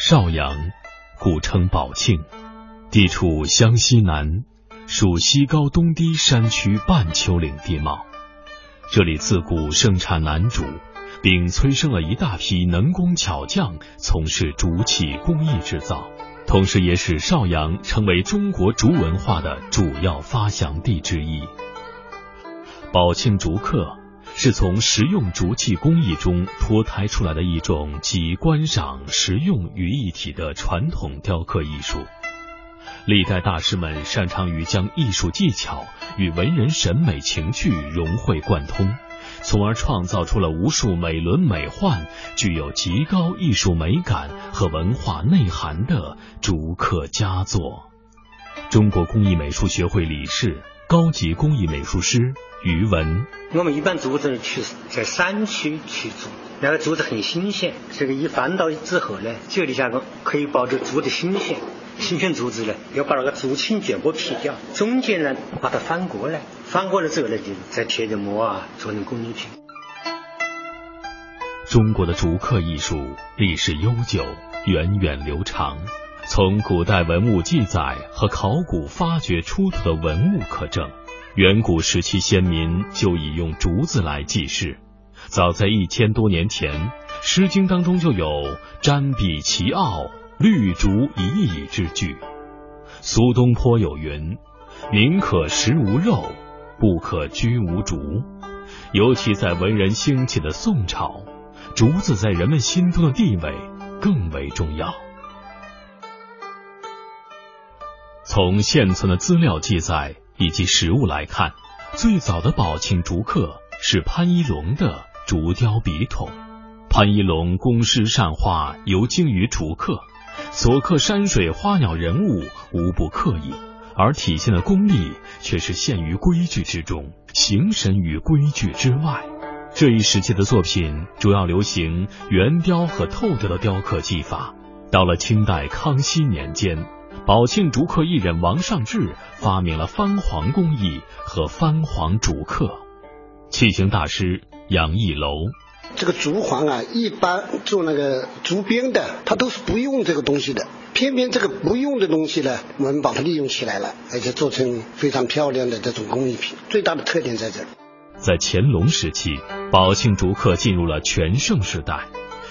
邵阳，古称宝庆，地处湘西南，属西高东低山区半丘陵地貌。这里自古盛产楠竹，并催生了一大批能工巧匠从事竹器工艺制造，同时也使邵阳成为中国竹文化的主要发祥地之一。宝庆竹刻。是从实用竹器工艺中脱胎出来的一种集观赏、实用于一体的传统雕刻艺术。历代大师们擅长于将艺术技巧与文人审美情趣融会贯通，从而创造出了无数美轮美奂、具有极高艺术美感和文化内涵的竹刻佳作。中国工艺美术学会理事、高级工艺美术师。余文，我们一般竹子去在山区去竹，那个竹子很新鲜。这个一翻到之后呢，这里下个可以保证竹的新鲜。新鲜竹子呢，要把那个竹青全部劈掉，中间呢把它翻过来，翻过来之后呢，就再贴着膜啊，做成工艺品。中国的竹刻艺术历史悠久，源远流长。从古代文物记载和考古发掘出土的文物可证。远古时期，先民就已用竹子来记事。早在一千多年前，《诗经》当中就有“瞻彼其奥，绿竹以矣”之句。苏东坡有云：“宁可食无肉，不可居无竹。”尤其在文人兴起的宋朝，竹子在人们心中的地位更为重要。从现存的资料记载。以及实物来看，最早的宝庆竹刻是潘一龙的竹雕笔筒。潘一龙工诗善画，尤精于竹刻，所刻山水花鸟人物无不刻意，而体现的功力却是陷于规矩之中，形神于规矩之外。这一时期的作品主要流行圆雕和透雕的雕刻技法。到了清代康熙年间。宝庆竹刻艺人王尚志发明了翻黄工艺和翻黄竹刻，器型大师杨义楼。这个竹环啊，一般做那个竹编的，它都是不用这个东西的。偏偏这个不用的东西呢，我们把它利用起来了，而且做成非常漂亮的这种工艺品。最大的特点在这里。在乾隆时期，宝庆竹刻进入了全盛时代。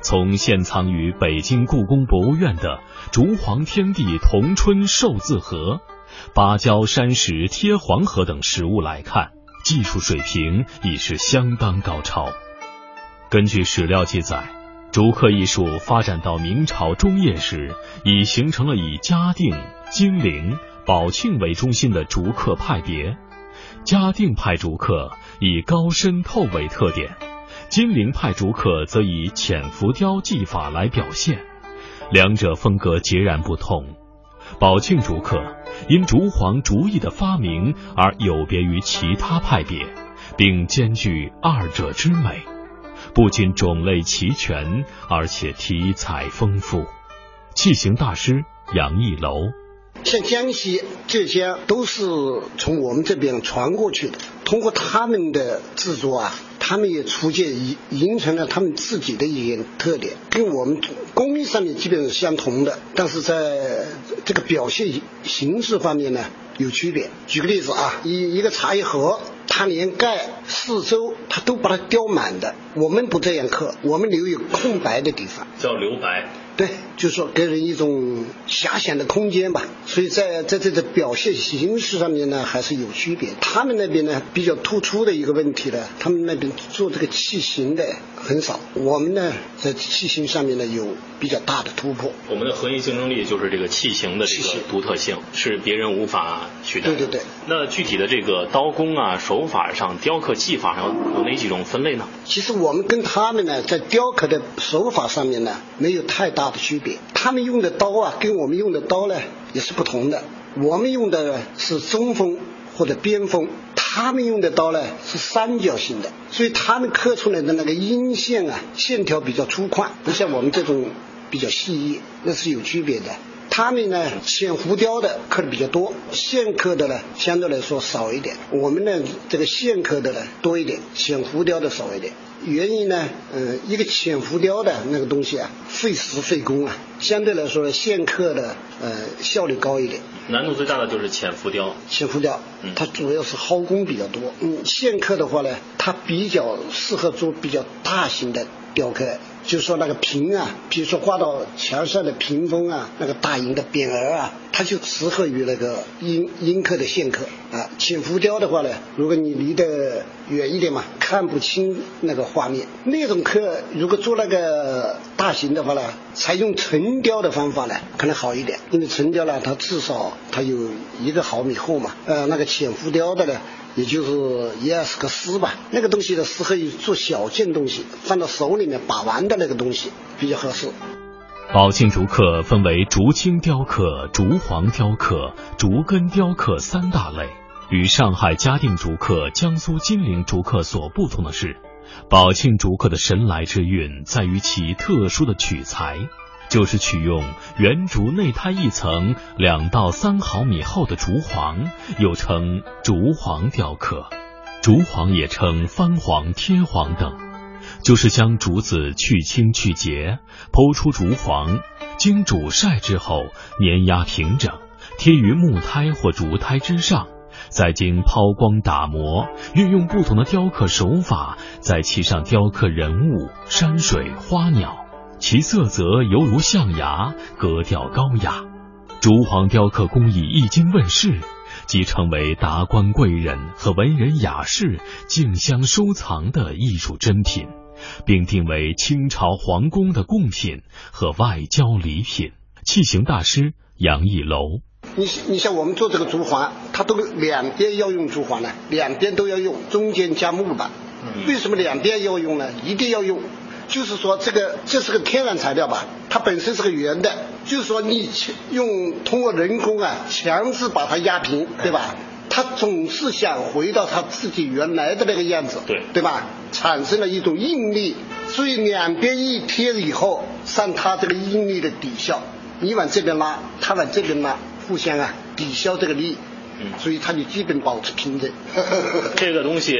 从现藏于北京故宫博物院的竹黄天地同春寿字盒、芭蕉山石贴黄河等实物来看，技术水平已是相当高超。根据史料记载，竹刻艺术发展到明朝中叶时，已形成了以嘉定、金陵、宝庆为中心的竹刻派别。嘉定派竹刻以高深透为特点。金陵派竹刻则以浅浮雕技法来表现，两者风格截然不同。宝庆竹刻因竹黄竹艺的发明而有别于其他派别，并兼具二者之美，不仅种类齐全，而且题材丰富。器型大师杨义楼，像江西、浙江都是从我们这边传过去的，通过他们的制作啊。他们也逐渐形形成了他们自己的一些特点，跟我们工艺上面基本是相同的，但是在这个表现形式方面呢有区别。举个例子啊，一一个茶叶盒，它连盖四周它都把它雕满的，我们不这样刻，我们留有空白的地方，叫留白。对，就是说给人一种遐想的空间吧。所以在在这个表现形式上面呢，还是有区别。他们那边呢比较突出的一个问题呢，他们那边做这个器型的很少。我们呢在器型上面呢有比较大的突破。我们的核心竞争力就是这个器型的这个独特性，是别人无法取代。对对对。那具体的这个刀工啊、手法上、雕刻技法上有哪几种分类呢？其实我们跟他们呢在雕刻的手法上面呢没有太大。的区别，他们用的刀啊，跟我们用的刀呢也是不同的。我们用的是中锋或者边锋，他们用的刀呢是三角形的，所以他们刻出来的那个阴线啊，线条比较粗犷，不像我们这种比较细腻，那是有区别的。他们呢浅浮雕的刻的比较多，线刻的呢相对来说少一点。我们呢这个线刻的呢多一点，浅浮雕的少一点。原因呢，嗯，一个浅浮雕的那个东西啊，费时费工啊，相对来说线刻的呃效率高一点。难度最大的就是浅浮雕。浅浮雕，它主要是耗工比较多。嗯，线刻的话呢，它比较适合做比较大型的雕刻。就说那个屏啊，比如说挂到墙上的屏风啊，那个大银的匾额啊，它就适合于那个阴阴刻的线刻啊。浅浮雕的话呢，如果你离得远一点嘛，看不清那个画面。那种刻如果做那个大型的话呢，采用纯雕的方法呢，可能好一点，因为纯雕呢，它至少它有一个毫米厚嘛。呃，那个浅浮雕的呢。也就是一二十个丝吧，那个东西呢适合于做小件东西，放到手里面把玩的那个东西比较合适。宝庆竹刻分为竹青雕刻、竹黄雕刻、竹根雕刻三大类。与上海嘉定竹刻、江苏金陵竹刻所不同的是，宝庆竹刻的神来之韵在于其特殊的取材。就是取用圆竹内胎一层两到三毫米厚的竹簧，又称竹簧雕刻。竹簧也称翻簧、贴簧等，就是将竹子去青去节，剖出竹簧，经煮晒之后碾压平整，贴于木胎或竹胎之上，再经抛光打磨，运用不同的雕刻手法，在其上雕刻人物、山水、花鸟。其色泽犹如象牙，格调高雅。竹黄雕刻工艺一经问世，即成为达官贵人和文人雅士竞相收藏的艺术珍品，并定为清朝皇宫的贡品和外交礼品。器形大师杨义楼，你你像我们做这个竹环，它都两边要用竹环呢，两边都要用，中间加木板。为什么两边要用呢？一定要用。就是说，这个这是个天然材料吧？它本身是个圆的，就是说你用通过人工啊，强制把它压平，对吧？它总是想回到它自己原来的那个样子，对对吧？产生了一种应力，所以两边一贴以后，上它这个应力的抵消，你往这边拉，它往这边拉，互相啊抵消这个力，嗯，所以它就基本保持平整。这个东西。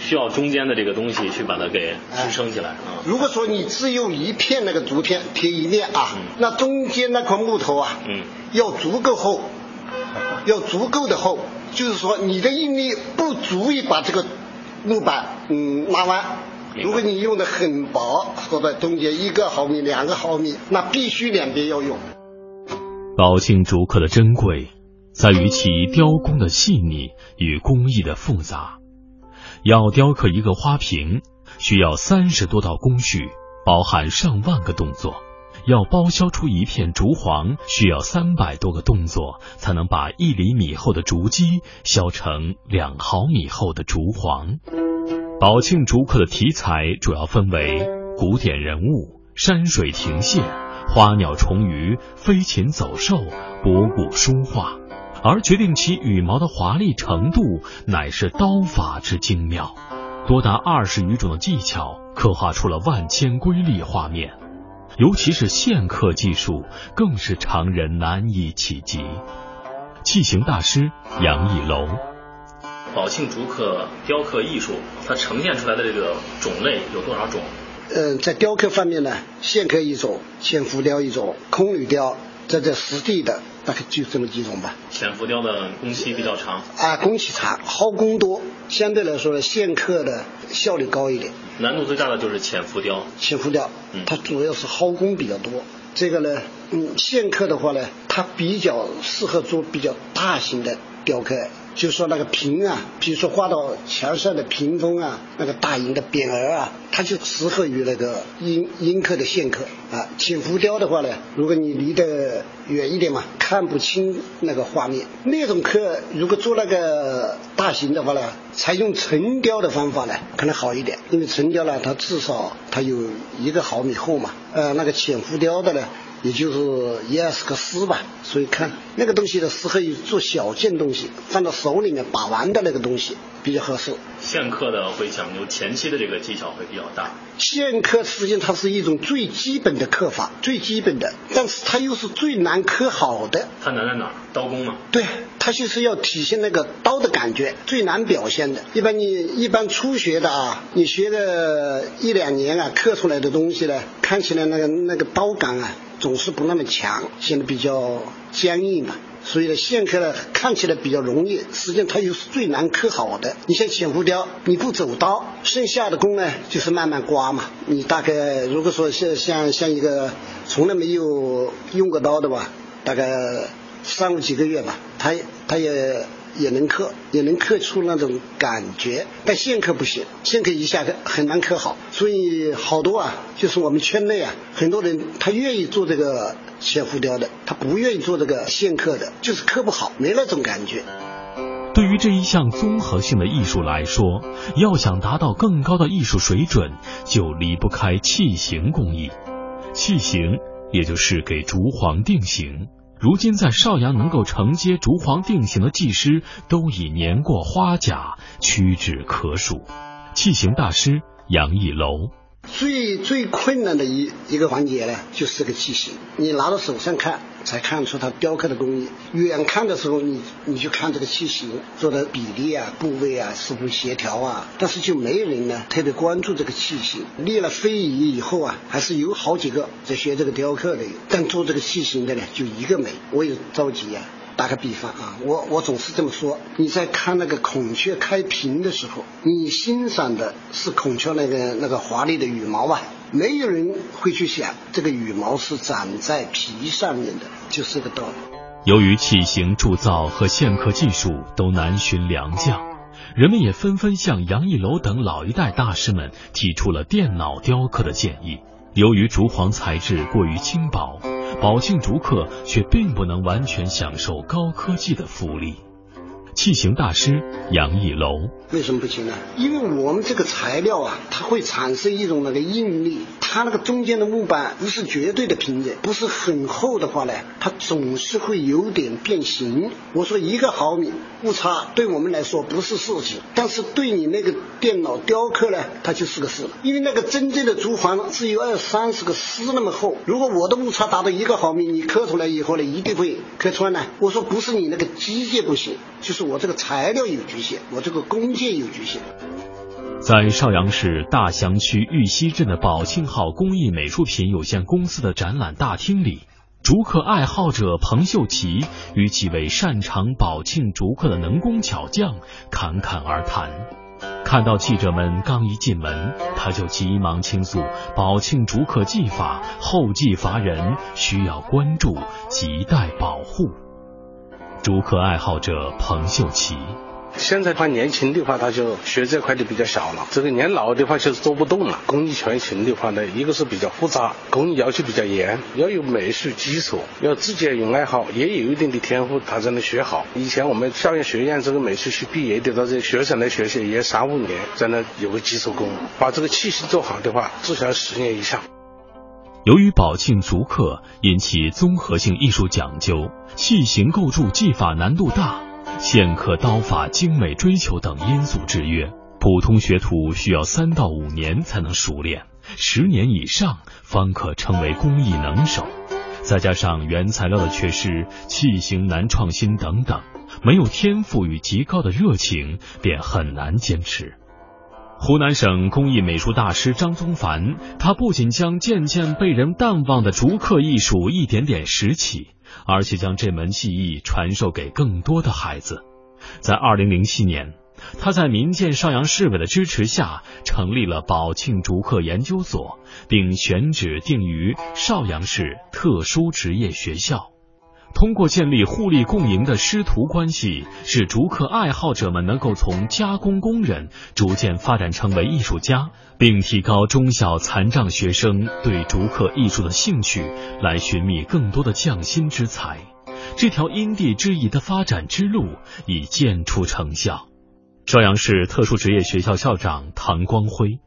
需要中间的这个东西去把它给支撑起来啊。如果说你只用一片那个竹片贴一面啊，那中间那块木头啊，嗯，要足够厚，要足够的厚，就是说你的应力不足以把这个木板嗯拉弯。如果你用的很薄，或者中间一个毫米、两个毫米，那必须两边要用。宝庆竹刻的珍贵在于其雕工的细腻与工艺的复杂。要雕刻一个花瓶，需要三十多道工序，包含上万个动作；要包削出一片竹簧，需要三百多个动作，才能把一厘米厚的竹基削成两毫米厚的竹簧。宝庆竹刻的题材主要分为古典人物、山水亭榭、花鸟虫鱼、飞禽走兽、博古书画。而决定其羽毛的华丽程度，乃是刀法之精妙，多达二十余种的技巧，刻画出了万千瑰丽画面。尤其是线刻技术，更是常人难以企及。器型大师杨义楼，宝庆竹刻雕刻艺术，它呈现出来的这个种类有多少种？嗯，在雕刻方面呢，线刻一种，浅浮雕一种，空铝雕，在这实地的。大概就这么几种吧。浅浮雕的工期比较长啊，工期长，耗工多，相对来说线刻的效率高一点。难度最大的就是浅浮雕。浅浮雕，它主要是耗工比较多。这个呢，嗯，线刻的话呢，它比较适合做比较大型的雕刻。就说那个屏啊，比如说画到墙上的屏风啊，那个大型的匾额啊，它就适合于那个阴阴刻的线刻啊。浅浮雕的话呢，如果你离得远一点嘛，看不清那个画面。那种刻如果做那个大型的话呢，采用沉雕的方法呢，可能好一点，因为沉雕呢，它至少它有一个毫米厚嘛。呃，那个浅浮雕的呢。也就是一二十个丝吧。所以看那个东西的适合于做小件东西，放到手里面把玩的那个东西比较合适。线刻的会讲究前期的这个技巧会比较大。线刻实际上它是一种最基本的刻法，最基本的，但是它又是最难刻好的。它难在哪儿？刀工嘛。对，它就是要体现那个刀的感觉，最难表现的。一般你一般初学的啊，你学个一两年啊，刻出来的东西呢，看起来那个那个刀感啊，总是不那么强，显得比较僵硬嘛。所以呢，线刻呢看起来比较容易，实际上它又是最难刻好的。你像浅浮雕，你不走刀，剩下的工呢就是慢慢刮嘛。你大概如果说像像像一个从来没有用过刀的吧，大概三五几个月吧，他他也。也能刻，也能刻出那种感觉，但线刻不行，线刻一下很难刻好。所以好多啊，就是我们圈内啊，很多人他愿意做这个浅浮雕的，他不愿意做这个线刻的，就是刻不好，没那种感觉。对于这一项综合性的艺术来说，要想达到更高的艺术水准，就离不开器形工艺。器形，也就是给竹簧定型。如今在邵阳能够承接竹簧定型的技师都已年过花甲，屈指可数。器型大师杨义楼。最最困难的一一个环节呢，就是这个器型。你拿到手上看，才看出它雕刻的工艺；远看的时候，你你就看这个器型做的比例啊、部位啊是否协调啊。但是就没人呢特别关注这个器型。立了非遗以后啊，还是有好几个在学这个雕刻的，但做这个器型的呢，就一个没。我也着急呀。打个比方啊，我我总是这么说：你在看那个孔雀开屏的时候，你欣赏的是孔雀那个那个华丽的羽毛吧？没有人会去想这个羽毛是长在皮上面的，就是个道理。由于器型铸造和线刻技术都难寻良将，人们也纷纷向杨义楼等老一代大师们提出了电脑雕刻的建议。由于竹簧材质过于轻薄。宝庆竹刻却并不能完全享受高科技的福利。器型大师杨义楼为什么不行呢？因为我们这个材料啊，它会产生一种那个应力。它那个中间的木板不是绝对的平整，不是很厚的话呢，它总是会有点变形。我说一个毫米误差对我们来说不是事情，但是对你那个电脑雕刻呢，它就是个事。因为那个真正的竹簧只有二三十个丝那么厚，如果我的误差达到一个毫米，你刻出来以后呢，一定会刻穿呢。我说不是你那个机械不行，就是我这个材料有局限，我这个工件有局限。在邵阳市大祥区玉溪镇的宝庆号工艺美术品有限公司的展览大厅里，竹刻爱好者彭秀奇与几位擅长宝庆竹刻的能工巧匠侃侃而谈。看到记者们刚一进门，他就急忙倾诉宝庆竹刻技法后继乏人，需要关注，亟待保护。竹刻爱好者彭秀奇。现在他年轻的话，他就学这块的比较小了；这个年老的话，就是做不动了。工艺全型的话呢，一个是比较复杂，工艺要求比较严，要有美术基础，要自己有爱好，也有一定的天赋，他才能学好。以前我们校园学院这个美术系毕业的，到这学生来学习也三五年，在那有个基础功，把这个器型做好的话，至少十年以上。由于宝庆竹刻因其综合性艺术讲究，器型构筑技法难度大。线刻刀法精美追求等因素制约，普通学徒需要三到五年才能熟练，十年以上方可称为工艺能手。再加上原材料的缺失、器型难创新等等，没有天赋与极高的热情，便很难坚持。湖南省工艺美术大师张宗凡，他不仅将渐渐被人淡忘的竹刻艺术一点点拾起。而且将这门技艺传授给更多的孩子。在二零零七年，他在民建邵阳市委的支持下，成立了宝庆竹刻研究所，并选址定于邵阳市特殊职业学校。通过建立互利共赢的师徒关系，使竹刻爱好者们能够从加工工人逐渐发展成为艺术家，并提高中小残障学生对竹刻艺术的兴趣，来寻觅更多的匠心之才。这条因地制宜的发展之路已见出成效。邵阳市特殊职业学校校长唐光辉，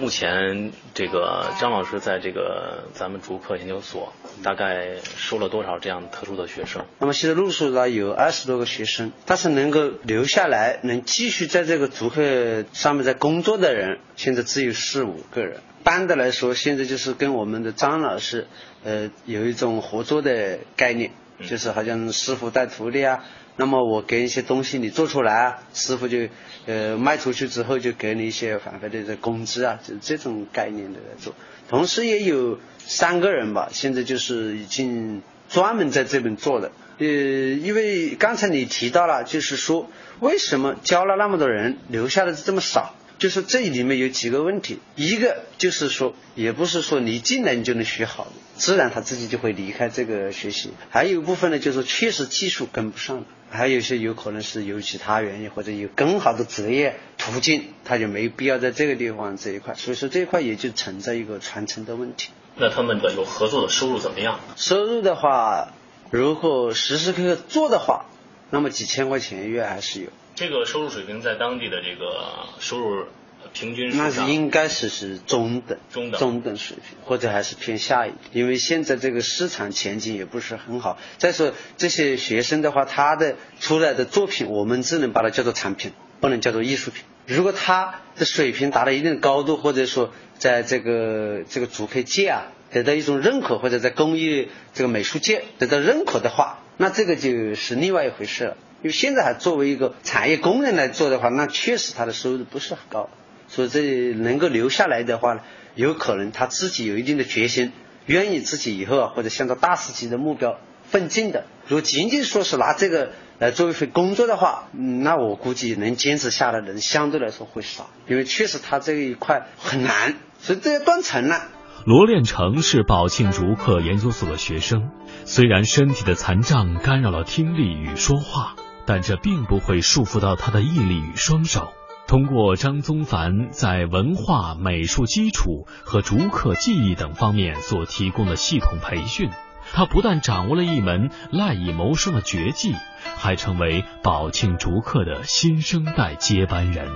目前这个张老师在这个咱们竹科研究所大概收了多少这样特殊的学生？那么现在陆续呢有二十多个学生，但是能够留下来能继续在这个足科上面在工作的人，现在只有四五个人。般的来说，现在就是跟我们的张老师，呃，有一种合作的概念，就是好像师傅带徒弟啊。那么我给一些东西你做出来啊，师傅就呃卖出去之后就给你一些返回的这工资啊，就这种概念的来做。同时也有三个人吧，现在就是已经专门在这边做的。呃，因为刚才你提到了，就是说为什么教了那么多人，留下的这么少？就是这里面有几个问题，一个就是说，也不是说你进来你就能学好，自然他自己就会离开这个学习。还有一部分呢，就是确实技术跟不上，还有一些有可能是有其他原因，或者有更好的职业途径，他就没必要在这个地方这一块。所以说这一块也就存在一个传承的问题。那他们的有合作的收入怎么样？收入的话，如果时时刻刻做的话，那么几千块钱一月还是有。这个收入水平在当地的这个收入平均那是应该是是中等中等中等水平，或者还是偏下一点，因为现在这个市场前景也不是很好。再说这些学生的话，他的出来的作品，我们只能把它叫做产品，不能叫做艺术品。如果他的水平达到一定的高度，或者说在这个这个主科界啊得到一种认可，或者在工艺这个美术界得到认可的话，那这个就是另外一回事了。因为现在还作为一个产业工人来做的话，那确实他的收入不是很高，所以这能够留下来的话呢，有可能他自己有一定的决心，愿意自己以后啊或者向着大师级的目标奋进的。如果仅仅说是拿这个来作为一份工作的话，那我估计能坚持下来的人相对来说会少，因为确实他这一块很难，所以这要断层了。罗炼成是宝庆竹科研究所的学生，虽然身体的残障干扰了听力与说话。但这并不会束缚到他的毅力与双手。通过张宗凡在文化美术基础和竹刻技艺等方面所提供的系统培训，他不但掌握了一门赖以谋生的绝技，还成为宝庆竹刻的新生代接班人。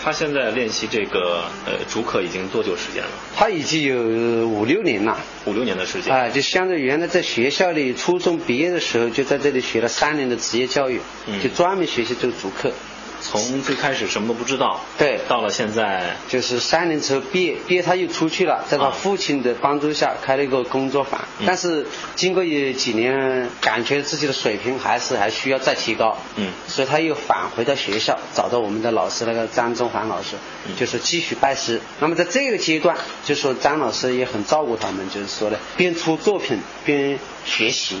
他现在练习这个呃竹刻已经多久时间了？他已经有五六年了，五六年的时间。啊，就相当于原来在学校里初中毕业的时候，就在这里学了三年的职业教育，就专门学习这个竹刻。从最开始什么都不知道，对，到了现在就是三年之后毕业，毕业他又出去了，在他父亲的帮助下开了一个工作坊。但是经过有几年，感觉自己的水平还是还需要再提高，嗯，所以他又返回到学校，找到我们的老师那个张中环老师，就是继续拜师。那么在这个阶段，就说张老师也很照顾他们，就是说呢，边出作品边学习。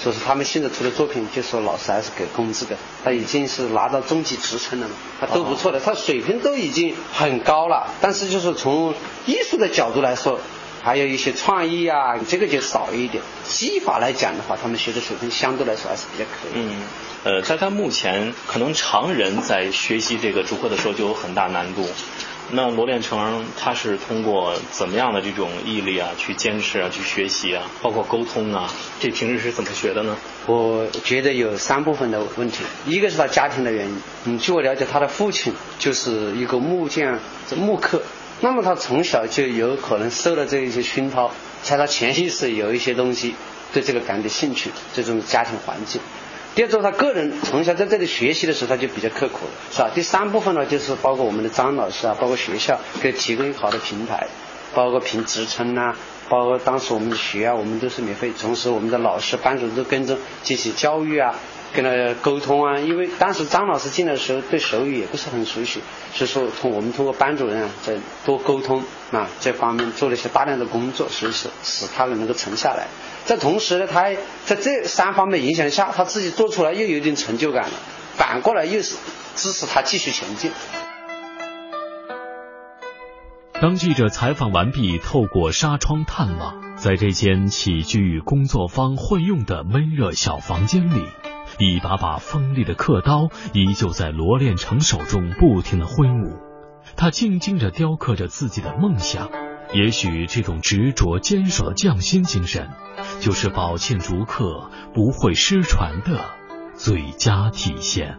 所以说他们现在出的作品，就说老师还是给工资的，他已经是拿到中级职称了嘛，他都不错的，他水平都已经很高了。但是就是从艺术的角度来说，还有一些创意啊，这个就少一点。技法来讲的话，他们学的水平相对来说还是比较可以。嗯，呃，在他目前可能常人在学习这个竹刻的时候就有很大难度。那罗炼成他是通过怎么样的这种毅力啊，去坚持啊，去学习啊，包括沟通啊，这平时是怎么学的呢？我觉得有三部分的问题，一个是他家庭的原因。嗯，据我了解，他的父亲就是一个木匠，木刻。那么他从小就有可能受了这一些熏陶，在他潜意识有一些东西对这个感的兴趣，这种家庭环境。第二种，他个人从小在这里学习的时候，他就比较刻苦，是吧？第三部分呢，就是包括我们的张老师啊，包括学校给提供一个好的平台，包括评职称呐，包括当时我们的学啊，我们都是免费，同时我们的老师、班主任都跟着进行教育啊，跟他沟通啊。因为当时张老师进来的时候对手语也不是很熟悉，所以说通我们通过班主任啊，在多沟通啊这方面做了一些大量的工作，所以说使他能够沉下来。在同时呢，他在这三方面影响下，他自己做出来又有点成就感了，反过来又是支持他继续前进。当记者采访完毕，透过纱窗探望，在这间起居与工作方混用的闷热小房间里，一把把锋利的刻刀依旧在罗炼成手中不停的挥舞，他静静地雕刻着自己的梦想。也许这种执着坚守的匠心精神。就是宝庆竹刻不会失传的最佳体现。